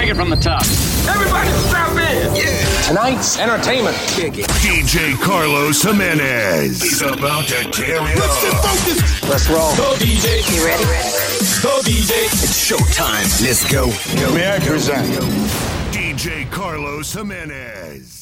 Take it from the top. Everybody strap in. Yeah. Tonight's entertainment. DJ Carlos Jimenez. He's about to tear it up. Let's roll. Go DJ. You ready? Go DJ. It's showtime. Let's go. May I present? DJ Carlos Jimenez.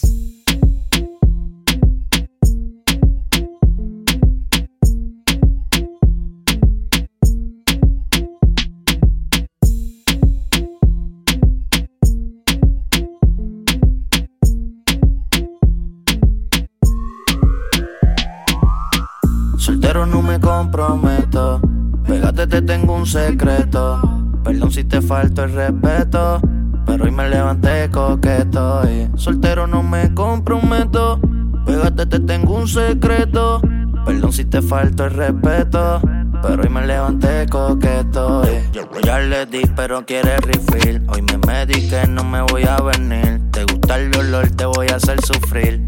Soltero no me comprometo. Pégate, te tengo un secreto. Perdón si te falto el respeto. Pero hoy me levanté coqueto. Y soltero no me comprometo. Pégate, te tengo un secreto. Perdón si te falto el respeto. Pero hoy me levanté coqueto. y Ya le di, pero quiere refill. Hoy me mediqué, no me voy a venir. Te gusta el dolor, te voy a hacer sufrir.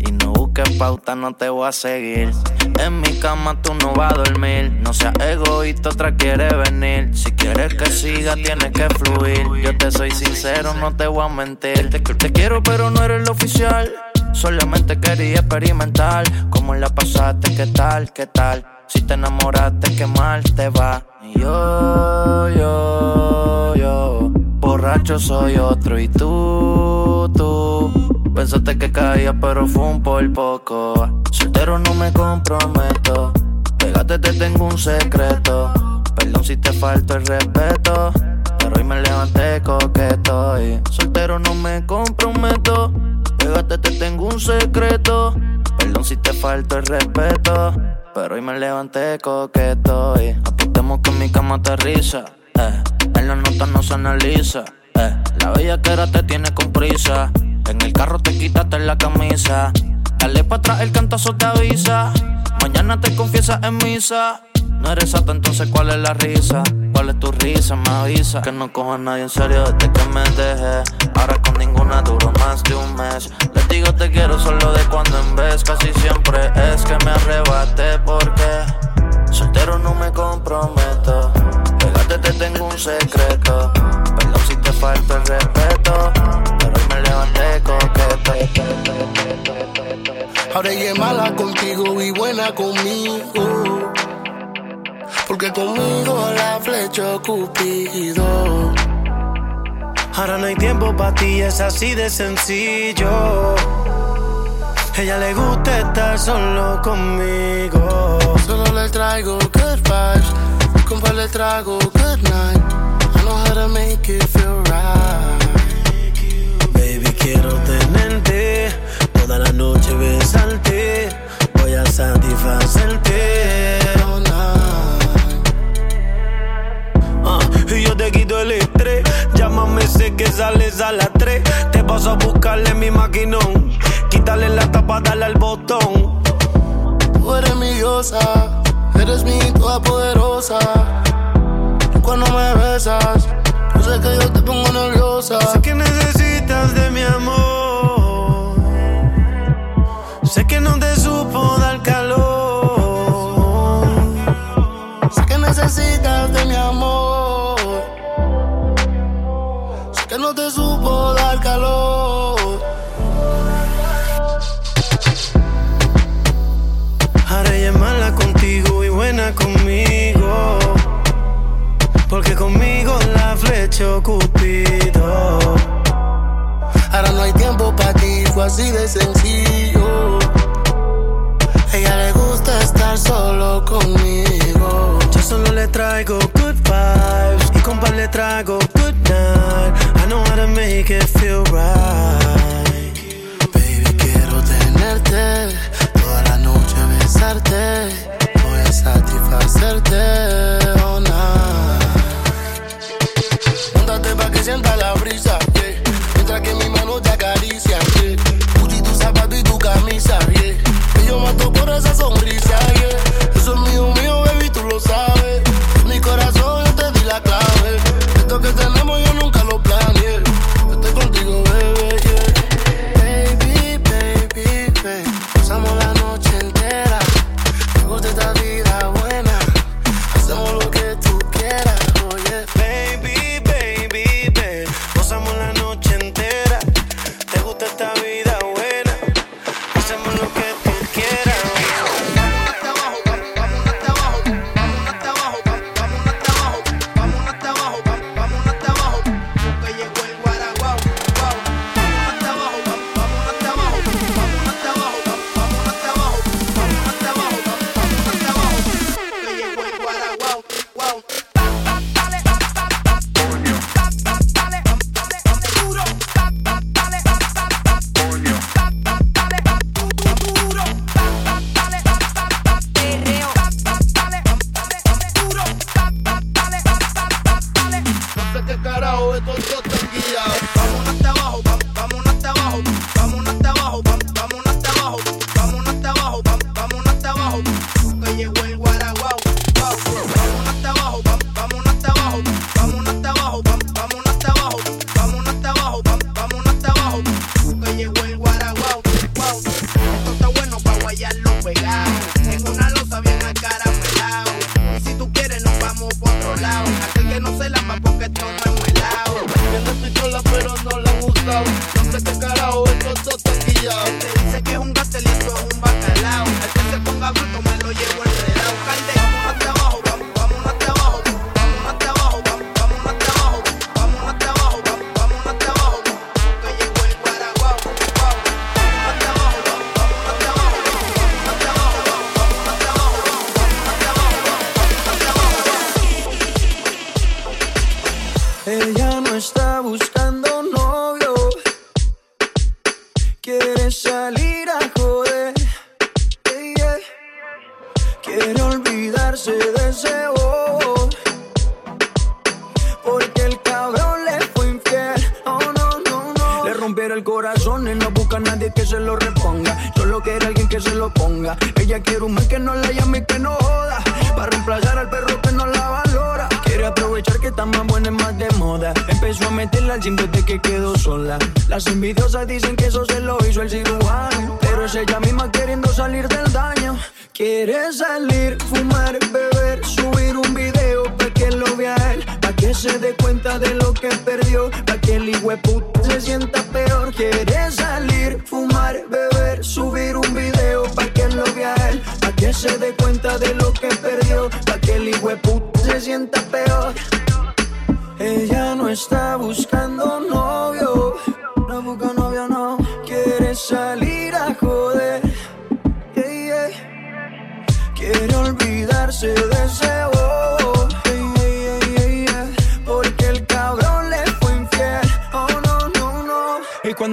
Busques pauta, no te voy a seguir. En mi cama tú no vas a dormir. No seas egoísta, otra quiere venir. Si quieres que siga, tienes que fluir. Yo te soy sincero, no te voy a mentir. Te, te quiero, pero no eres el oficial. Solamente quería experimentar. Cómo la pasaste, qué tal, qué tal. Si te enamoraste, qué mal te va. Yo, yo, yo. Borracho soy otro y tú, tú. Pensaste que caía, pero fue un por poco. Soltero no me comprometo. Pégate, te tengo un secreto. Perdón si te falto el respeto. Pero hoy me levanté coqueto. Y soltero no me comprometo. Pégate, te tengo un secreto. Perdón si te falto el respeto. Pero hoy me levanté coqueto. Y apostemos que mi cama aterriza. Eh. En la nota no se analiza. Eh. La bella que era te tiene con prisa. En el carro te quitaste la camisa. Dale pa' atrás, el cantazo te avisa. Mañana te confiesas en misa. No eres sata, entonces ¿cuál es la risa? ¿Cuál es tu risa? Me avisa que no cojo a nadie en serio desde que me dejé. Ahora con ninguna duro más de un mes. Les digo te quiero solo de cuando en vez. Casi siempre es que me arrebate porque soltero no me comprometo. Pégate, te tengo un secreto. Perdón si te falta el respeto. Pero me levanté coqueto. Ahora ella es mala contigo y buena conmigo. Porque conmigo la flecha Cupido. Ahora no hay tiempo para ti, es así de sencillo. Ella le gusta estar solo conmigo. Solo le traigo good vibes. Compa le traigo good night. I know how to make it feel right. Baby, quiero tenerte toda la noche besarte. Voy a satisfacerte. All night. Ah, y yo te quito el estrés. Llámame, sé que sales a las 3. Te paso a buscarle mi maquinón. Quítale la tapa, dale al botón. Tú eres mi diosa. Eres mi toda poderosa. Y cuando me besas, yo sé que yo te pongo nerviosa. Sé que necesitas de mi amor. Sé que no te supo dar calor. Sé que necesitas de mi amor. Porque conmigo la flecha Cupido. Ahora no hay tiempo para ti, fue así de sencillo. Ella le gusta estar solo conmigo. Yo solo le traigo good vibes y compa le traigo good night. I know how to make it feel right. Baby, quiero tenerte toda la noche besarte. Voy a satisfacerte all night. Que sienta la brisa, yeah. Mientras que mi mano te acaricia, yeah. Gucci, tu zapato y tu camisa, yeah. Que yo mato por esa sonrisa, yeah.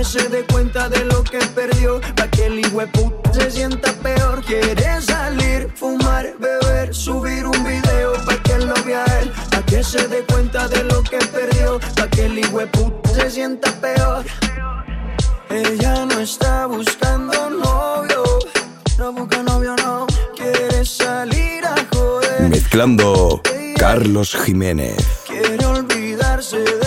que se dé cuenta de lo que perdió, pa' que el hijo se sienta peor. Quiere salir, fumar, beber, subir un video, pa' que él lo vea a él, pa' que se dé cuenta de lo que perdió, pa' que el hijo se sienta peor. Ella no está buscando novio, no busca novio, no. Quiere salir a joder. Mezclando Carlos Jiménez. Quiere olvidarse de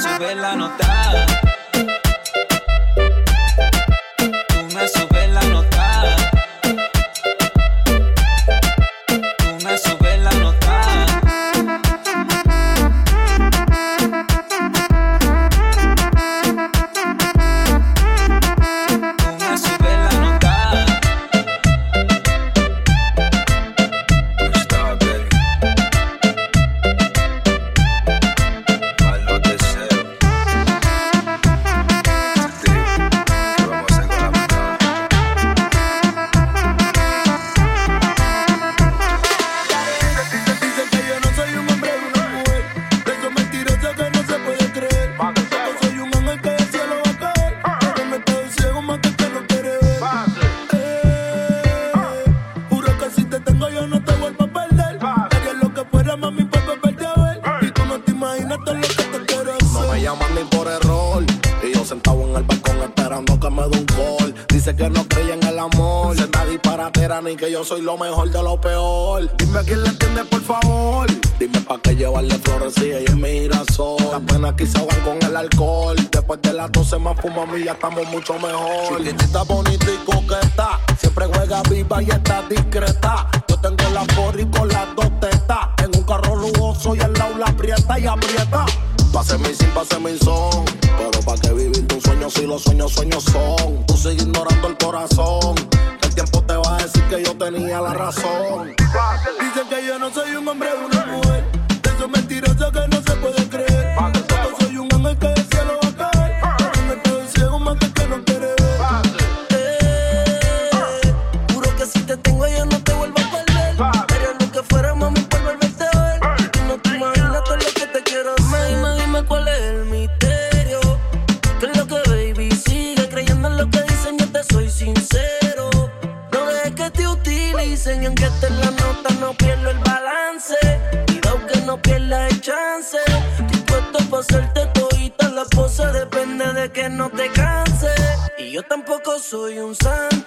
Sube la nota. rapamos mucho mejor. yo no te vuelvo a perder. Pero lo que fuera, mami, por volverte a ver. Tú no te imaginas todo lo que te quiero hacer. Dime, dime cuál es el misterio. Que lo que baby sigue creyendo en lo que dicen, yo te soy sincero. No dejes que te utilicen y aunque estés la nota, no pierdo el balance. Cuidado que no pierdas el chance. Dispuesto para hacerte todita la pose, depende de que no te canses. Y yo tampoco soy un santo.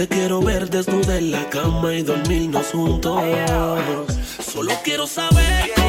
Te quiero ver desnuda en la cama y dormirnos juntos. Solo quiero saber.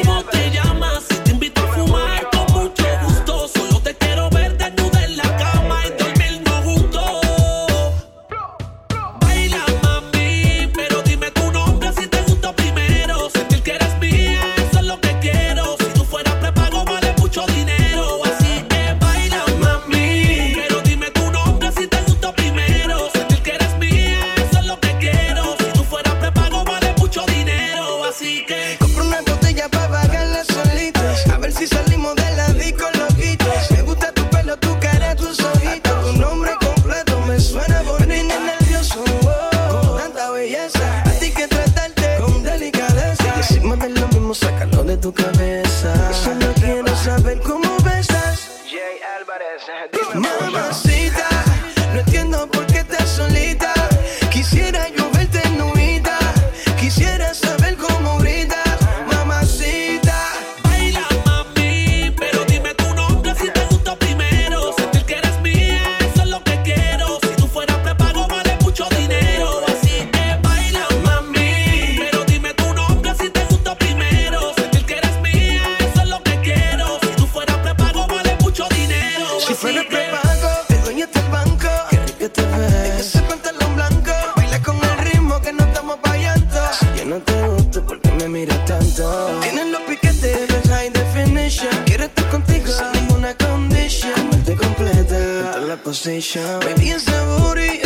position. Baby, it's a booty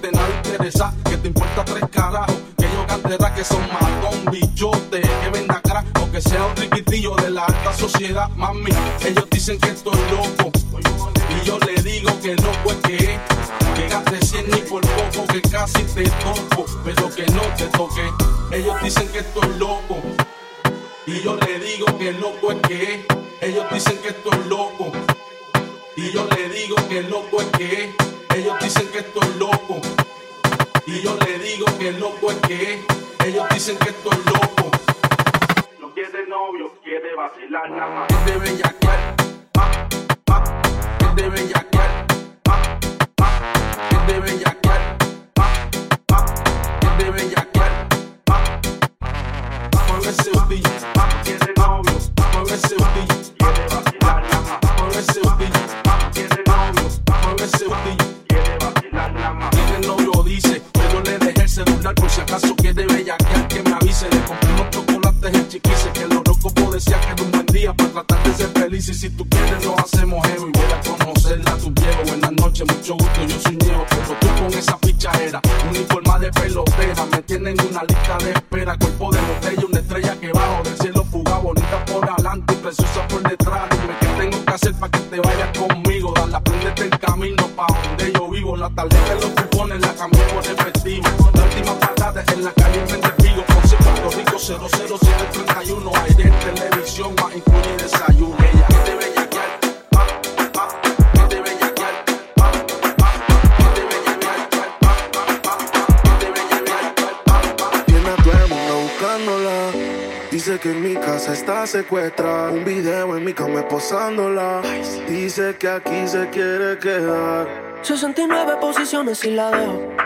independiente. Nada interesa, que te importa tres carajos. Que yo cantera que son matón, bichote, que venda crack. O que sea un triquitillo de la alta sociedad, mami. Ellos dicen que estoy loco. Y yo le digo que loco es que. Que gaste 100 ni por poco, que casi te toco. Pero que no te toque. Ellos dicen que estoy loco. Y yo le digo que loco es que es. Ellos dicen que estoy loco. Y yo le digo que loco es que es. Ellos dicen que estoy loco. Y yo le digo que loco es que es. Ellos dicen que estoy loco. No quiere novio, quiere vacilar nada más. Es de bellaquear. pa, pa, Es de bellaquear. pa, pa, Es de bellaquear. pa, pa, Es de bellaquear. pa, pa. Mueve ese booty. pa, Quiere novio. Mueve ese booty. Quiere vacilar nada más. Mueve ese booty. pa, Quiere novio. Mueve ese booty. Por si acaso quiere bellaquear que me avise. Le compré unos chocolates en chiquise que el horóscopo decía que era un buen día para tratar de ser feliz. Y si tú quieres, nos hacemos heavy. Voy a conocerla, tu viejo. Buenas noches, mucho gusto. Yo soy Diego, pero tú con esa fichadera. Uniforma de pelotera. Me tienen en una lista de espera. Cuerpo de botella, una estrella que bajo del cielo fuga. Bonita por adelante y preciosa por detrás. Dime qué tengo que hacer para que te vayas conmigo. Dale, aprendete el camino pa' donde yo vivo. La tarjeta de los 00731. Aire en televisión, más incluye desayuno. Ella de bellaquear. pa, pa, bellaquear. pa, pa, bellaquear. pa, pa, pa, bellaquear. pa, pa. Tiene a todo el mundo buscándola. Dice que en mi casa está secuestrada. Un video en mi cama posándola. Dice que aquí se quiere quedar. 69 posiciones y la dejo.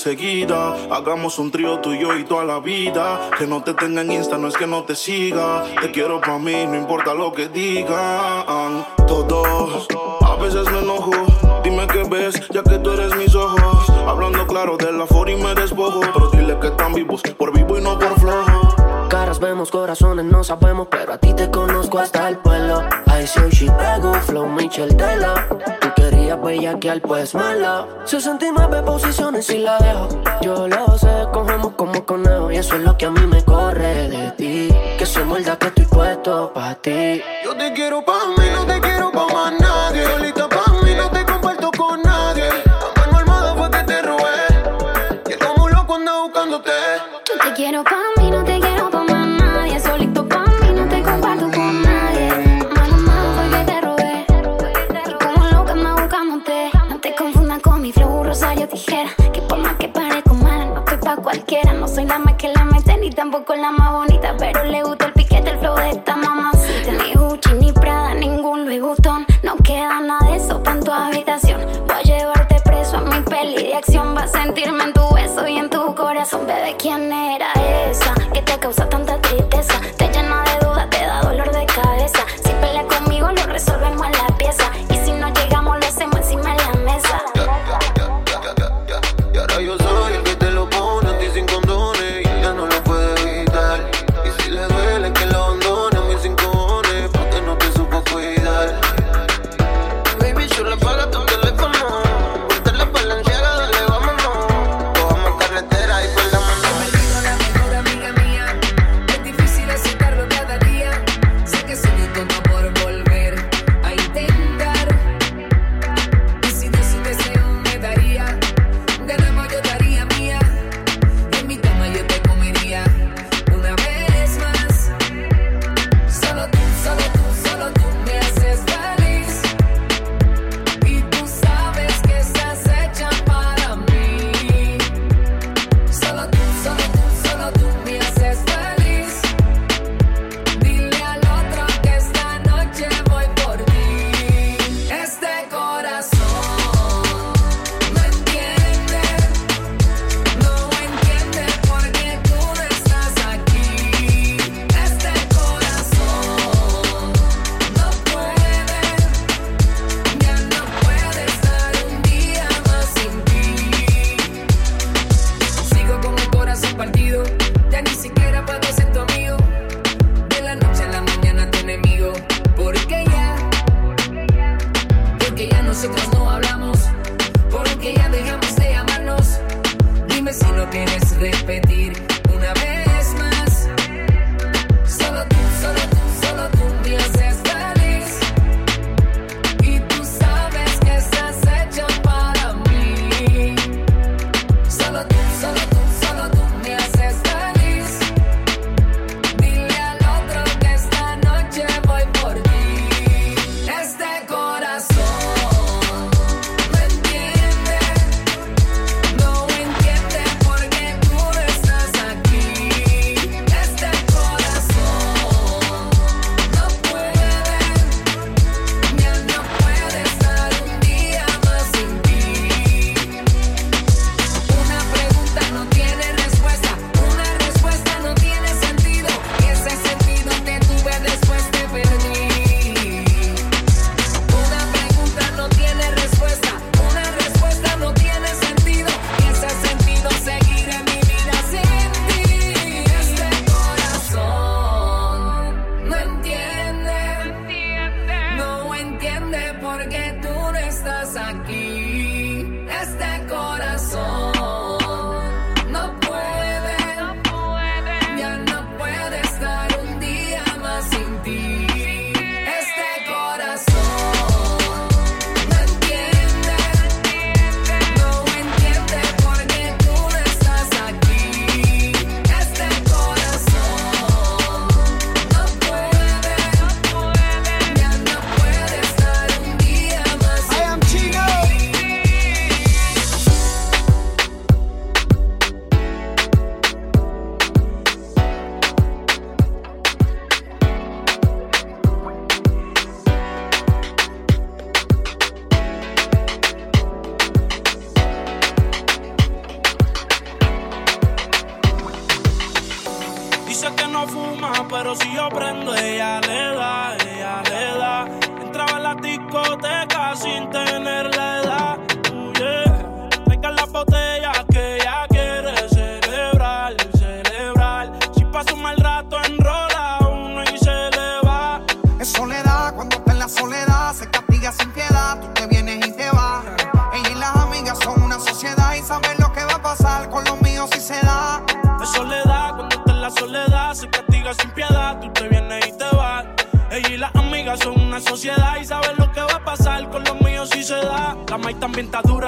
enseguida. Hagamos un trío tú y y toda la vida. Que no te tenga en Insta, no es que no te siga. Te quiero para mí, no importa lo que digan. Todos, a veces me enojo. Dime qué ves, ya que tú eres mis ojos. Hablando claro de la for y me despojo. Pero dile que están vivos, por vivo y no por flojo. Caras vemos, corazones no sabemos, pero a ti te conozco hasta el pueblo. I soy Chicago, Flow Michel Tela. Tú querías bellaquear, pues mala. 69 posiciones y la dejo. Yo lo sé, cogemos como conejo. Y eso es lo que a mí me corre de ti. Que se muerda que estoy puesto pa' ti. Yo te quiero pa' mí, no te quiero pa' más nadie. Solita pa' mí, no te comparto con nadie. La mano armada fue que te robé. Y un loco anda buscándote. Yo te quiero pa' mí, tijera. Que por más que parezco mala, no estoy pa' cualquiera. No soy la más que la mete, ni tampoco la más bonita. Pero le gusta el piquete, el flow de esta mamacita. Ni Gucci, ni Prada, ningún Louis Vuitton. No queda nada de eso en tu habitación. Voy a llevarte preso a mi peli de acción. Vas a sentirme en tu beso y en tu corazón. Bebé, ¿quién era esa? Que te causa tanta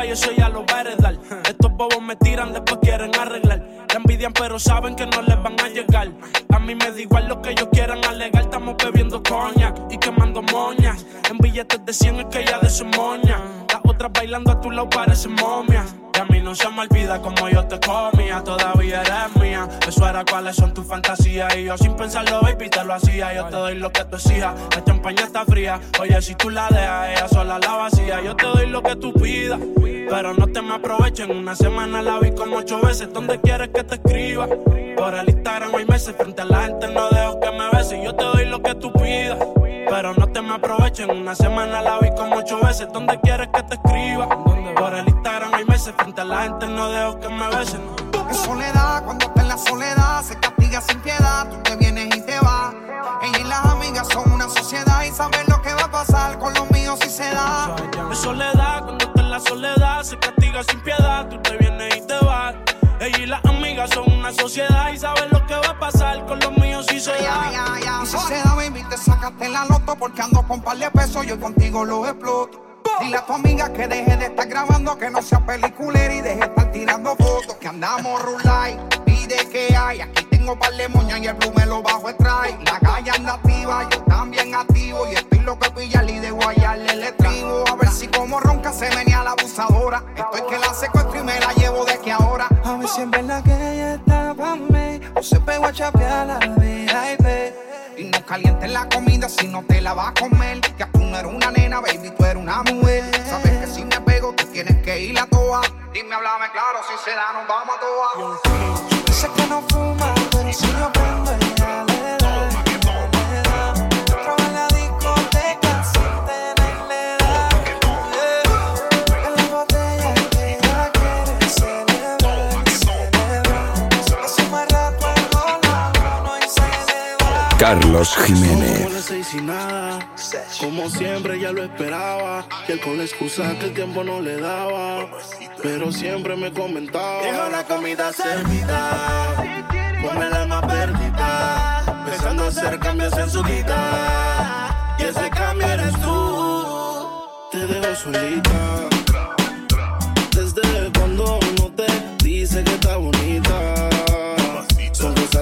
Y eso ya lo va. Estos bobos me tiran, después quieren arreglar. La envidian, pero saben que no les van a llegar. A mí me da igual lo que ellos quieran alegar. Estamos bebiendo coña y quemando moñas. En billetes de 100 es que ella de su moña. Las otras bailando a tu lado parecen momias. Y a mí no se me olvida como yo te comía, todavía eres Eso era cuáles son tus fantasías. Y yo sin pensarlo, baby, te lo hacía. Yo te doy lo que tú exijas. La champaña está fría. Oye, si tú la dejas, ella sola la vacía. Yo te doy lo que tú pidas. Pero no te me aprovechen. Una semana la vi como ocho veces. ¿Dónde quieres que te escriba? Por el Instagram hay meses. Frente a la gente no dejo que me beses. Yo te doy lo que tú pidas. Pero no te me aprovechen. Una semana la vi como ocho veces. ¿Dónde quieres que te escriba? Por el Instagram hay meses. Frente a la gente no dejo que me besen. Es soledad, cuando está en la soledad, se castiga sin piedad, tú te vienes y te vas. Ella y las amigas son una sociedad y saben lo que va a pasar con los míos si se da. Es soledad, cuando está en la soledad, se castiga sin piedad, tú te vienes y te vas. Ella y las amigas son una sociedad y saben lo que va a pasar con los míos si se da. Y si se da, baby, te sacaste la loto porque ando con par de pesos, yo contigo lo exploto. Dile a tu amiga que deje de estar grabando, que no sea peliculera y deje de estar tirando fotos. Que andamos rulay, pide que hay. Aquí tengo par de moñas y el blue me lo bajo extrae. La calle anda activa, yo también activo. Y estoy loco de pillarle y de guayarle el estribo. A ver si como ronca se venía la abusadora. Estoy que la secuestro y me la llevo de aquí ahora. A ver si en verdad que ella está pa' mí O se pegó a chapear la VIP Y no calientes la comida si no te la vas a comer. Que tú no eres una nena, baby, tú eres una mujer. Sabes que si me pego, tú tienes que ir a toa. Dime, háblame claro, si se da, nos vamos a toa. Dice que no fuma, pero si yo prendo Carlos Jiménez. como siempre ya lo esperaba. Y él con la excusa que el tiempo no le daba, pero siempre me comentaba. Deja la comida servida, ponme el alma perdida, pensando hacer cambios en su vida. Y ese cambio eres tú. Te dejo solita. Desde cuando no te dice que está bonita.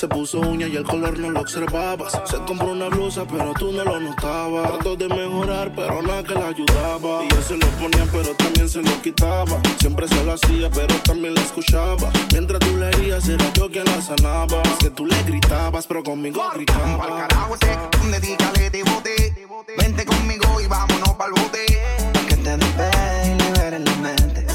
Se puso uña y el color no lo observabas. Se compró una blusa, pero tú no lo notabas. Trató de mejorar, pero nada que la ayudaba. Y yo se lo ponía, pero también se lo quitaba. Siempre se lo hacía, pero también la escuchaba. Mientras tú le herías, era yo quien la sanaba. Es que tú le gritabas, pero conmigo gritaba. carajo ese, dedícale de bote. Vente conmigo y vámonos pa'l bote. Que te despegue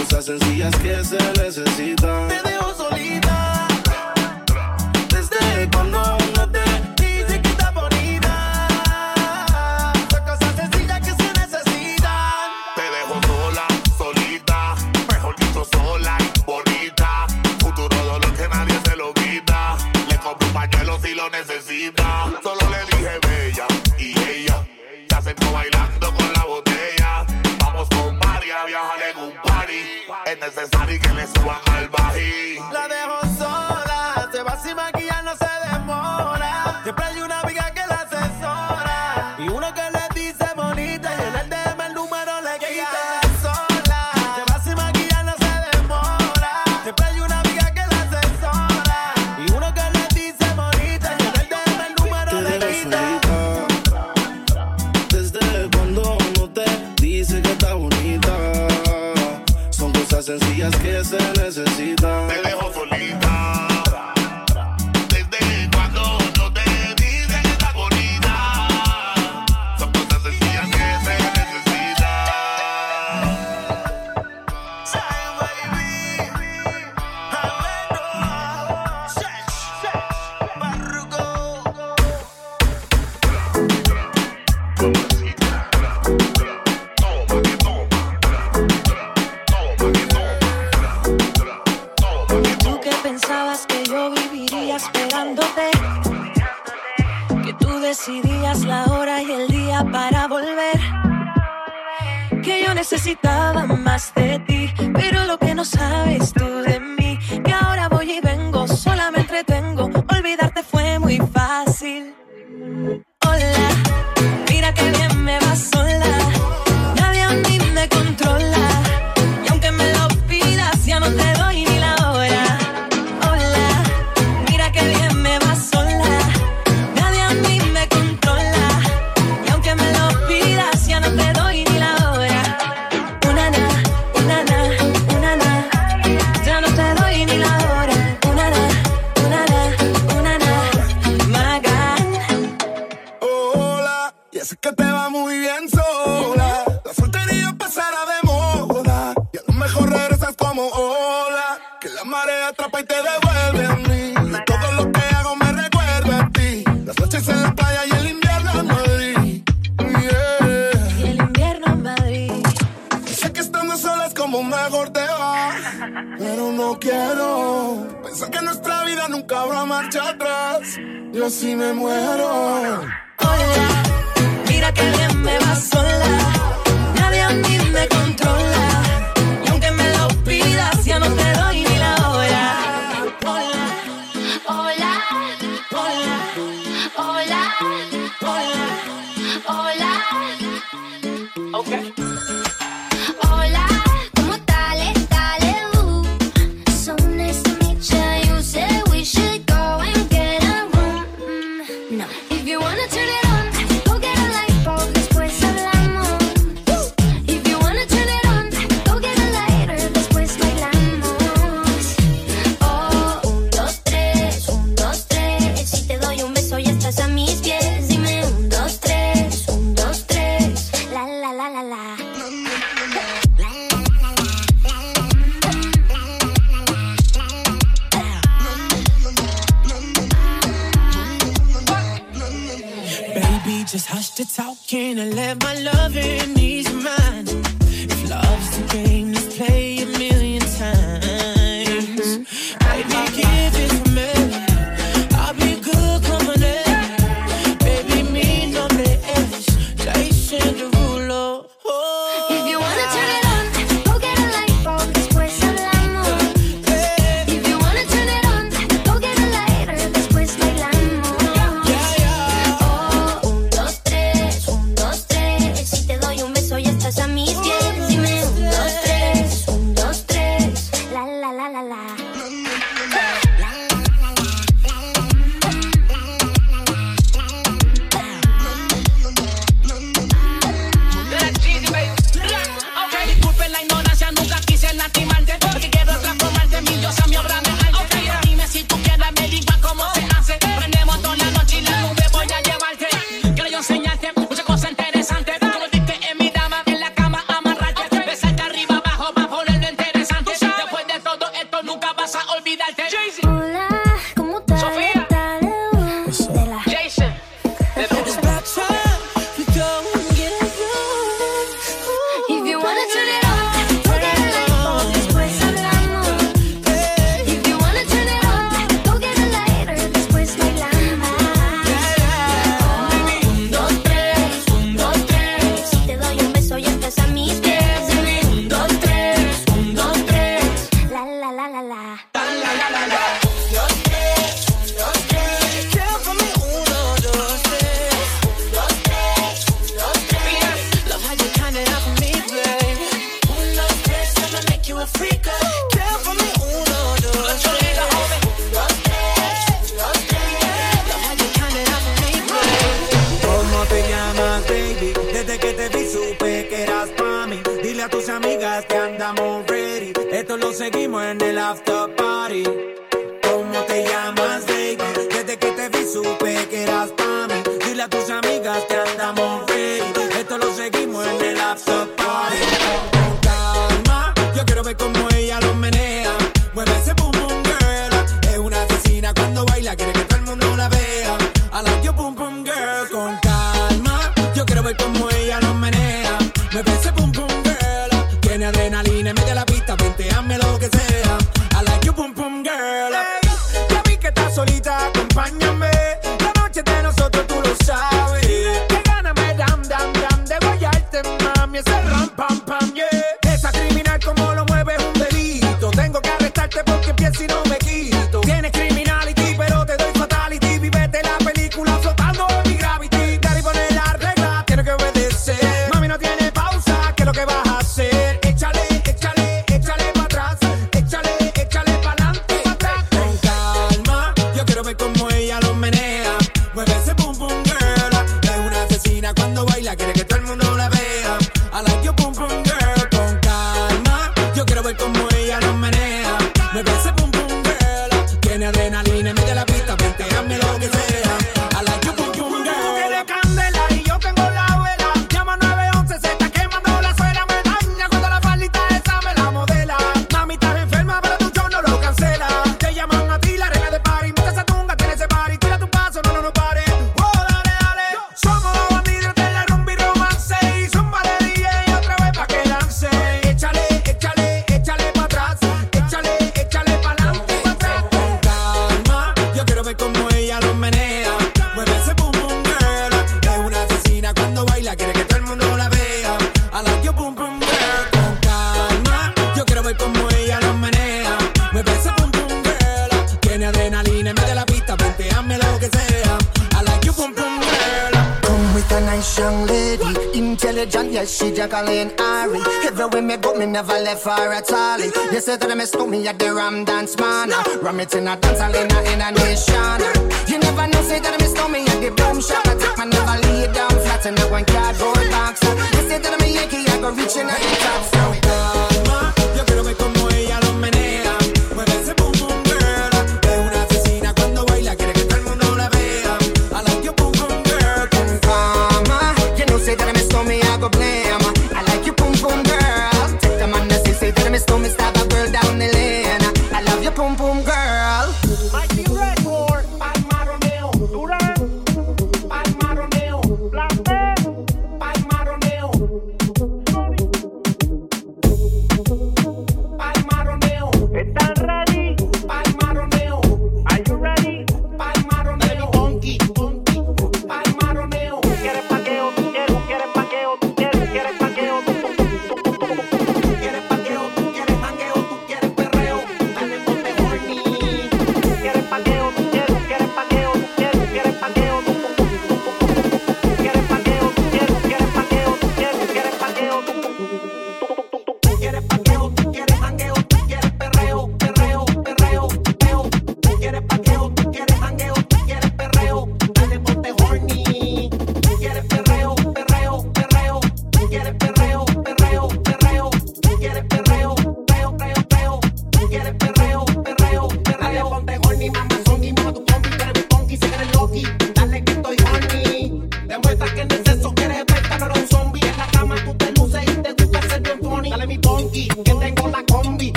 Cosas sencillas que se necesitan. Te dejo solita. Desde cuando no te dice que está bonita. Son cosas sencillas que se necesitan. Te dejo sola, solita, mejor dicho sola y bonita. Futuro dolor que nadie se lo quita. Le compro un pañuelo si lo necesita. Solo le dije Es necesario que le suban más de ti. Pero lo que no sabes tú Yo así me muero. Mira que bien me va sola. Just hush the talking and let my loving ease your mind. If love's the game, let's play tus amigas que andamos ready. Esto lo seguimos en el after Jacqueline Ari. Everywhere me go, me never left for at all. You say that I miss me at the Ram Dance Man. Ram it in a dance hall in a, in a nation. You never know, say that I miss me at the boom shop. I take my never lay down flat in that one cardboard box. You say that I'm a Yankee, I go reaching in the top. So go.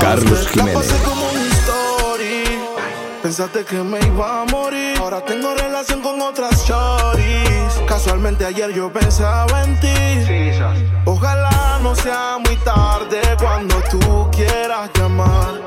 Carlos Jiménez. pasé como un story. Pensaste que me iba a morir. Ahora tengo relación con otras choris. Casualmente ayer yo pensaba en ti. Ojalá no sea muy tarde cuando tú quieras llamar.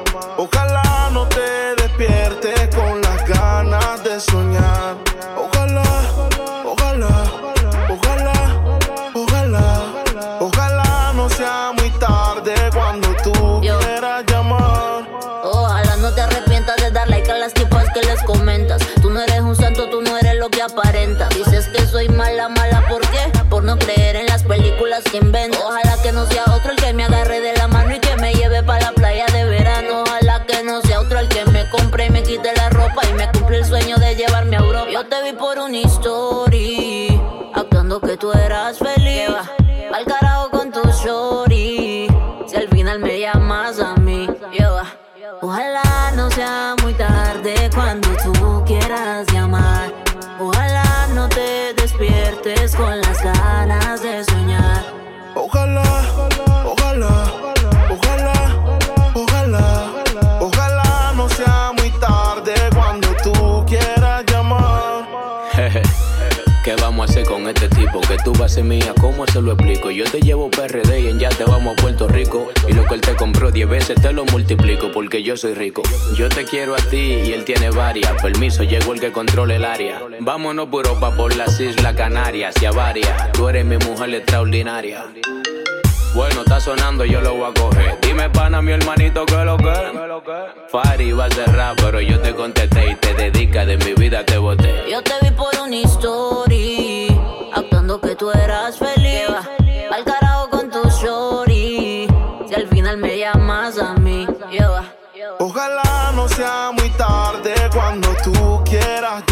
Que inventas. Ojalá que no sea otro el que me agarre de la mano y que me lleve para la playa de verano. Ojalá que no sea otro el que me compre y me quite la ropa y me cumple el sueño de llevarme a Europa. Yo te vi por una ¿cómo se lo explico? Yo te llevo PRD y en ya te vamos a Puerto Rico. Y lo que él te compró 10 veces te lo multiplico porque yo soy rico. Yo te quiero a ti y él tiene varias. Permiso, llegó el que controla el área. Vámonos por Europa, por las Islas Canarias y a varias. Tú eres mi mujer extraordinaria. Bueno, está sonando, yo lo voy a coger. Dime, pana, mi hermanito, que lo que. Fari va a cerrar, pero yo te contesté y te dedica de mi vida te boté. Yo te vi por una actuando que tú eras feliz. Al carajo con tu shorty, si al final me llamas a mí. Lleva. Ojalá no sea muy tarde cuando tú quieras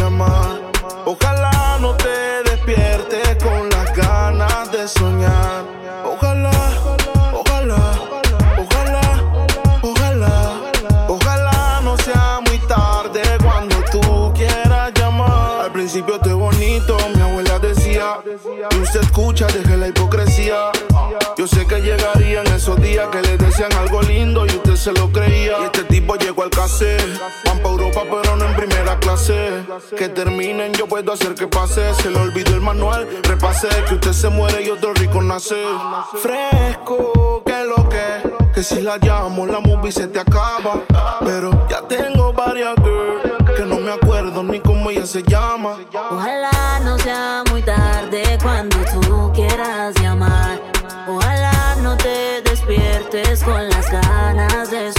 se lo creía. Y este tipo llegó al cassette. Van pa' Europa, pero no en primera clase. Que terminen, yo puedo hacer que pase. Se le olvidó el manual, repase. Que usted se muere y otro rico nace. Fresco, que lo que. Que si la llamo, la movie se te acaba. Pero ya tengo varias girls que no me acuerdo ni cómo ella se llama. Ojalá no sea muy tarde cuando tú quieras llamar. Ojalá despiertes con las ganas de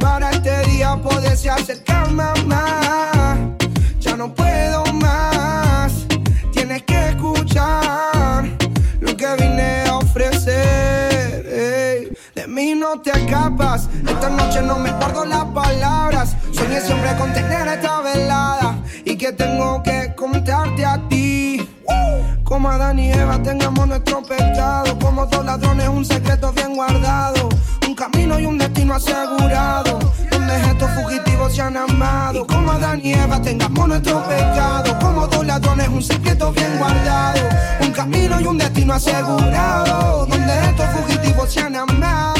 para este día poderse acercarme más. Ya no puedo más, tienes que escuchar lo que vine a ofrecer. De mí no te escapas, esta noche no me guardo las palabras. Soñé siempre con tener esta velada y que tengo que contarte a ti. Como Adán y Eva tengamos nuestro pecado. Como dos ladrones, un secreto bien guardado. Un camino y un destino asegurado. Donde estos fugitivos se han amado. Como Adán y Eva tengamos nuestro pecado. Como dos ladrones, un secreto bien guardado. Un camino y un destino asegurado. Donde estos fugitivos se han amado.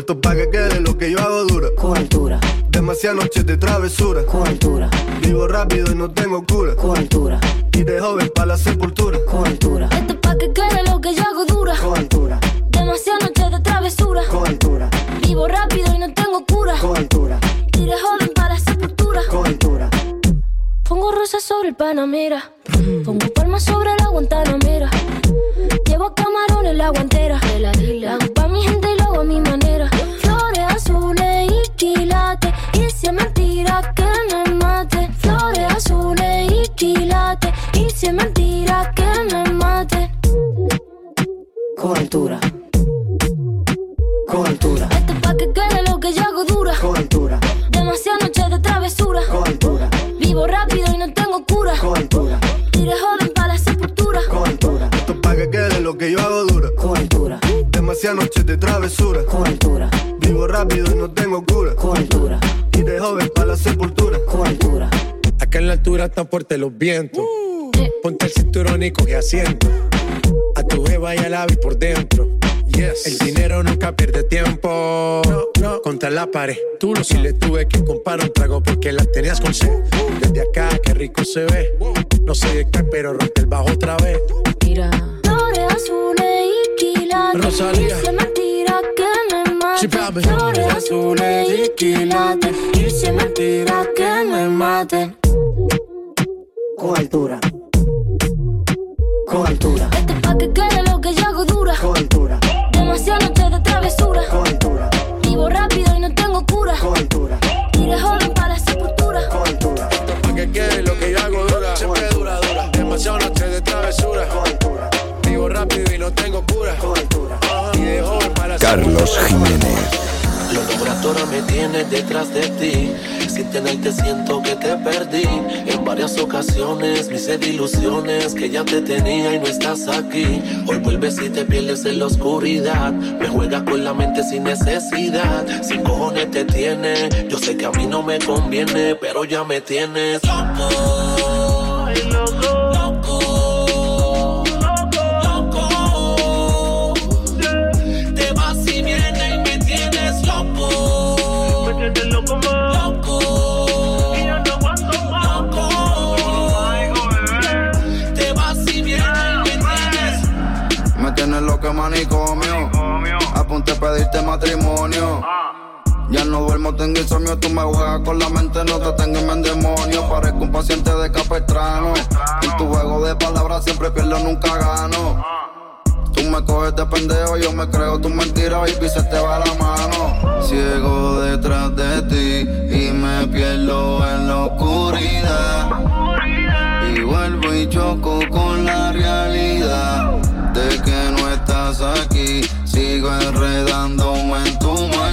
Esto es pa' que quede lo que yo hago dura. Con altura. Demasiadas noches de travesura. Con altura. Vivo rápido y no tengo cura. Con altura. Y de joven pa' la sepultura. Con altura. Esto es pa' que quede lo que yo hago dura. Con altura. Demasiadas noches de travesura. Con altura. Vivo rápido y no tengo cura. Con altura. Y de joven para la sepultura. Con altura. Pongo rosas sobre el Panamera. Pongo palmas sobre la Guantanamera. Llevo camarones la guantera. La si es mentira que me mate. Con altura. Con altura. Esto es pa' que quede lo que yo hago dura. Con altura. Demasiadas noches de travesura. Con altura. Vivo rápido y no tengo cura. Con altura. Y de joven para la sepultura. Con altura. Esto es pa' que quede lo que yo hago dura. Con altura. Demasiadas noches de travesura. Con altura. Vivo rápido y no tengo cura. Con altura. Y de joven pa' la sepultura. Con altura. Acá en la altura están fuertes los vientos. Ponte el cinturón y coge asiento. A tu jeva y al ave por dentro. Yes. El dinero nunca pierde tiempo. Contra la pared. Tú no si le tuve que comprar un trago porque la tenías con sed. Desde acá, qué rico se ve. No sé de qué, pero rompe el bajo otra vez. Mira. Flores azules y quilates. Rosalía. Y si es mentira que me mate. Sí. Flores azules y quilates. Y si es mentira que me mate. Con altura. Con altura. Esto es pa' que quede lo que yo hago dura. Con altura. Demasiadas noches de travesura. Con altura. Vivo rápido y no tengo cura. Con altura. Y de joven para la sepultura. Con altura. Pa' que quede lo que yo hago dura. Siempre dura, dura. Demasiadas noches de travesura. Con altura. Vivo rápido y no tengo cura. Con altura. Y de joven para la Carlos sepultura. Jiménez. Ahora me tienes detrás de ti. Sin tenerte siento que te perdí. En varias ocasiones me hice ilusiones que ya te tenía y no estás aquí. Hoy vuelves y te pierdes en la oscuridad. Me juegas con la mente sin necesidad. Sin cojones te tiene. Yo sé que a mí no me conviene, pero ya me tienes. Loco, pedirte matrimonio. Ya no duermo, tengo insomnio, tú me juegas con la mente, no te tengo en demonio. Parezco un paciente de capestrano. En tu juego de palabras siempre pierdo, nunca gano. Tú me coges de pendejo, yo me creo tu mentira y se te va la mano. Ciego detrás de ti y me pierdo en la oscuridad. Y vuelvo y choco con la realidad de que no estás aquí. Sigo enredándome en tu maldad.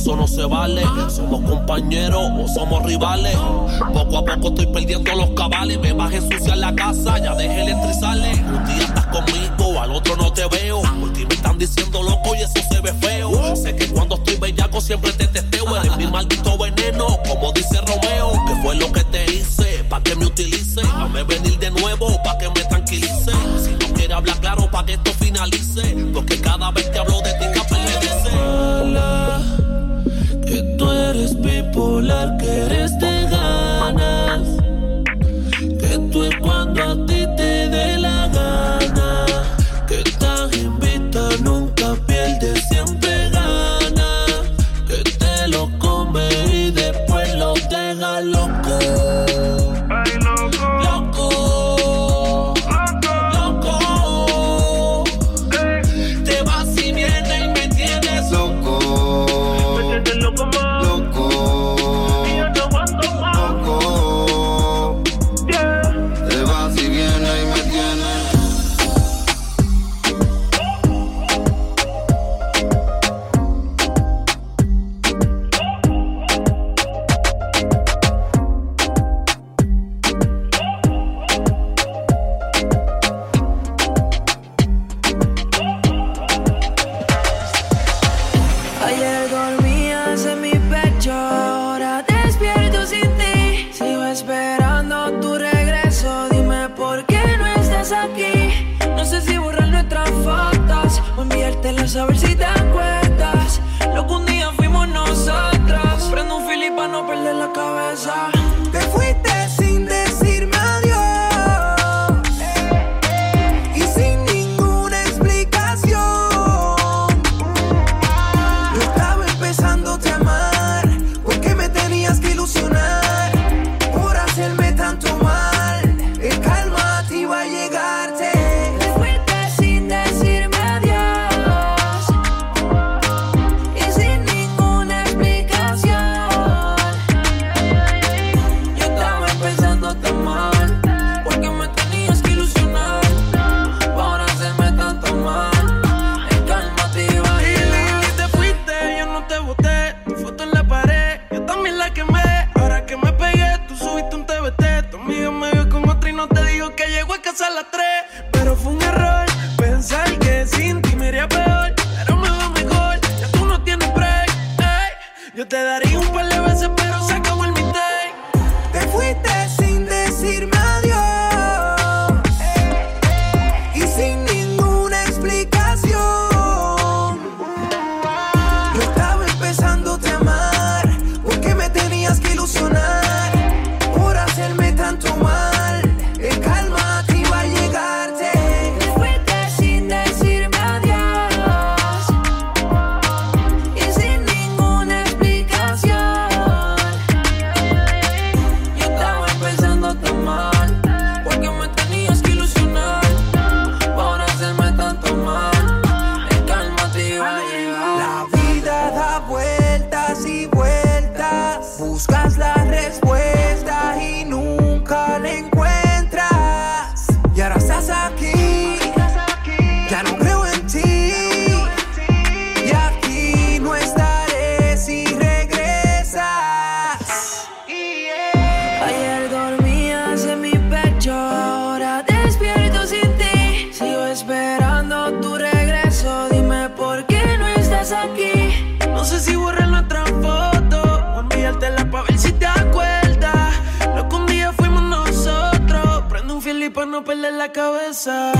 Eso no se vale. Somos compañeros o somos rivales. Poco a poco estoy perdiendo los cabales. Me bajé a ensuciar la casa, ya dejé electrizarle. Un día estás conmigo, al otro no te veo. Porque me están diciendo loco y eso se ve feo. Sé que cuando estoy bellaco siempre te testeo. Eres mi maldito veneno, como dice Romeo. ¿Qué fue lo que te hice? Pa' que me utilice. Dame venir de nuevo, pa' que me tranquilice. Si no quieres hablar claro, pa' que esto finalice. Bipolar, que enviártelas a la